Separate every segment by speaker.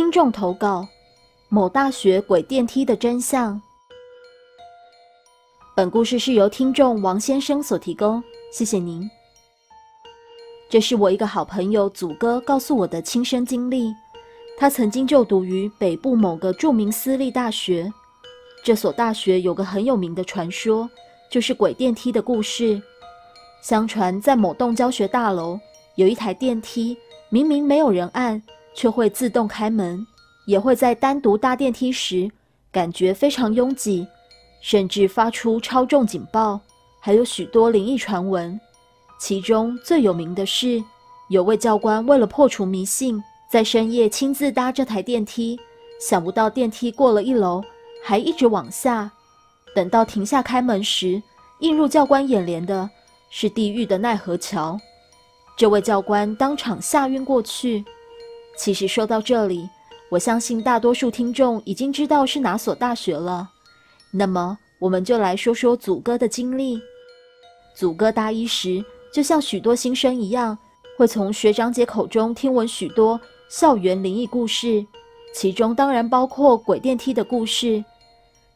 Speaker 1: 听众投稿：某大学鬼电梯的真相。本故事是由听众王先生所提供，谢谢您。这是我一个好朋友祖哥告诉我的亲身经历。他曾经就读于北部某个著名私立大学，这所大学有个很有名的传说，就是鬼电梯的故事。相传在某栋教学大楼有一台电梯，明明没有人按。却会自动开门，也会在单独搭电梯时感觉非常拥挤，甚至发出超重警报，还有许多灵异传闻。其中最有名的是，有位教官为了破除迷信，在深夜亲自搭这台电梯，想不到电梯过了一楼，还一直往下，等到停下开门时，映入教官眼帘的是地狱的奈何桥。这位教官当场吓晕过去。其实说到这里，我相信大多数听众已经知道是哪所大学了。那么，我们就来说说祖哥的经历。祖哥大一时，就像许多新生一样，会从学长姐口中听闻许多校园灵异故事，其中当然包括鬼电梯的故事。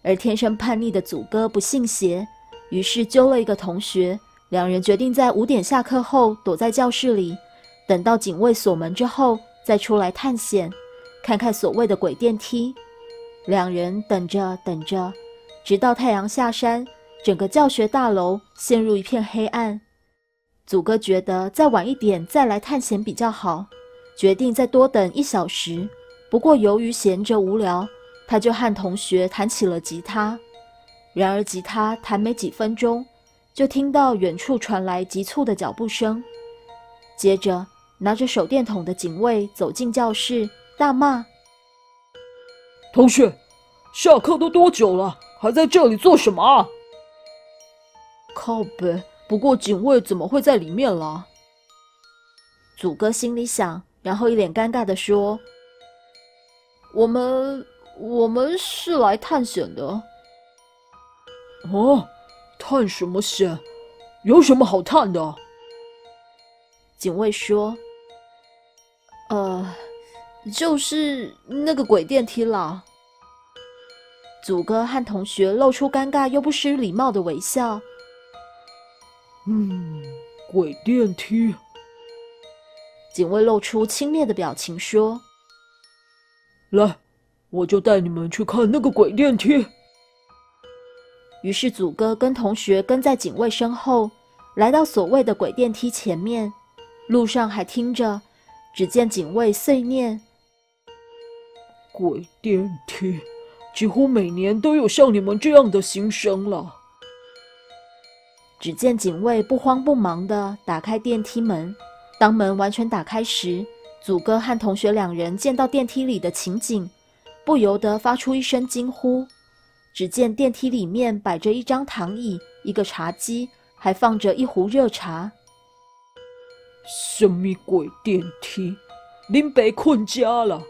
Speaker 1: 而天生叛逆的祖哥不信邪，于是揪了一个同学，两人决定在五点下课后躲在教室里，等到警卫锁门之后。再出来探险，看看所谓的鬼电梯。两人等着等着，直到太阳下山，整个教学大楼陷入一片黑暗。祖哥觉得再晚一点再来探险比较好，决定再多等一小时。不过由于闲着无聊，他就和同学弹起了吉他。然而吉他弹没几分钟，就听到远处传来急促的脚步声，接着。拿着手电筒的警卫走进教室，大骂：“
Speaker 2: 同学，下课都多久了，还在这里做什么？”
Speaker 3: 靠北，不过警卫怎么会在里面了？
Speaker 1: 祖哥心里想，然后一脸尴尬的说：“
Speaker 3: 我们，我们是来探险的。”
Speaker 2: 哦，探什么险？有什么好探的？
Speaker 1: 警卫说。
Speaker 3: 呃，就是那个鬼电梯了。
Speaker 1: 祖哥和同学露出尴尬又不失礼貌的微笑。
Speaker 2: 嗯，鬼电梯。
Speaker 1: 警卫露出轻蔑的表情说：“
Speaker 2: 来，我就带你们去看那个鬼电梯。”
Speaker 1: 于是祖哥跟同学跟在警卫身后，来到所谓的鬼电梯前面，路上还听着。只见警卫碎念：“
Speaker 2: 鬼电梯，几乎每年都有像你们这样的新生了。”
Speaker 1: 只见警卫不慌不忙地打开电梯门，当门完全打开时，祖哥和同学两人见到电梯里的情景，不由得发出一声惊呼。只见电梯里面摆着一张躺椅、一个茶几，还放着一壶热茶。
Speaker 2: 什么鬼电梯？您被困家了。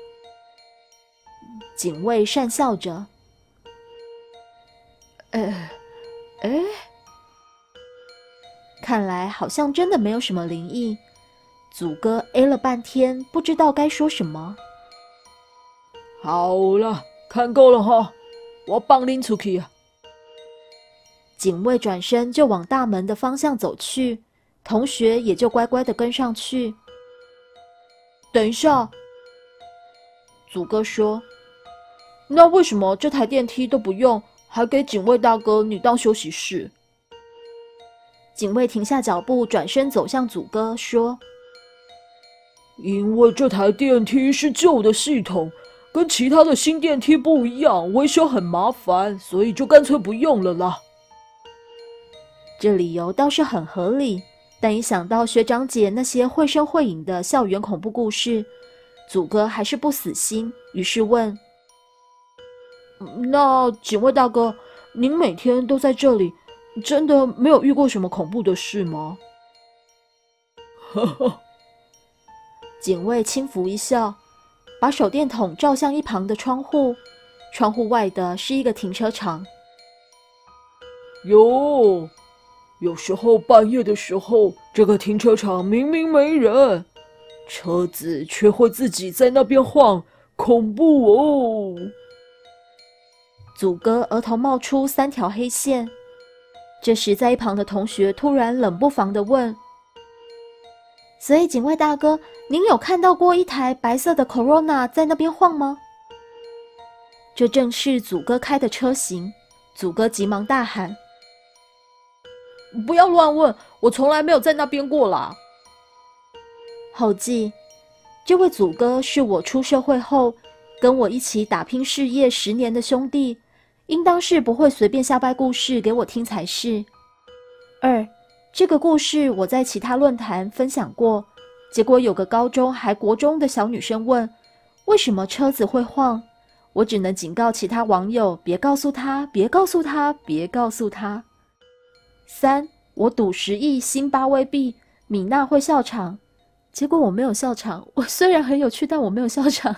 Speaker 1: 警卫讪笑着。
Speaker 3: 哎，哎，
Speaker 1: 看来好像真的没有什么灵异。祖哥 A 了半天，不知道该说什么。
Speaker 2: 好了，看够了哈，我帮您出去啊。
Speaker 1: 警卫转身就往大门的方向走去。同学也就乖乖的跟上去。
Speaker 3: 等一下，祖哥说：“那为什么这台电梯都不用，还给警卫大哥你当休息室？”
Speaker 1: 警卫停下脚步，转身走向祖哥说：“
Speaker 2: 因为这台电梯是旧的系统，跟其他的新电梯不一样，维修很麻烦，所以就干脆不用了啦。”
Speaker 1: 这理由倒是很合理。但一想到学长姐那些绘声绘影的校园恐怖故事，祖哥还是不死心，于是问：“
Speaker 3: 那警卫大哥，您每天都在这里，真的没有遇过什么恐怖的事吗？”
Speaker 2: 呵呵，
Speaker 1: 警卫轻抚一笑，把手电筒照向一旁的窗户，窗户外的是一个停车场。
Speaker 2: 哟。有时候半夜的时候，这个停车场明明没人，车子却会自己在那边晃，恐怖哦！
Speaker 1: 祖哥额头冒出三条黑线。这时，在一旁的同学突然冷不防的问：“所以，警卫大哥，您有看到过一台白色的 Corona 在那边晃吗？”这正是祖哥开的车型。祖哥急忙大喊：“
Speaker 3: 不要乱问，我从来没有在那边过啦！”
Speaker 1: 后记：这位祖哥是我出社会后跟我一起打拼事业十年的兄弟，应当是不会随便瞎掰故事给我听才是。二，这个故事我在其他论坛分享过，结果有个高中还国中的小女生问：为什么车子会晃？我只能警告其他网友，别告诉他，别告诉他，别告诉他。三，我赌十亿新八位币，米娜会笑场，结果我没有笑场。我虽然很有趣，但我没有笑场。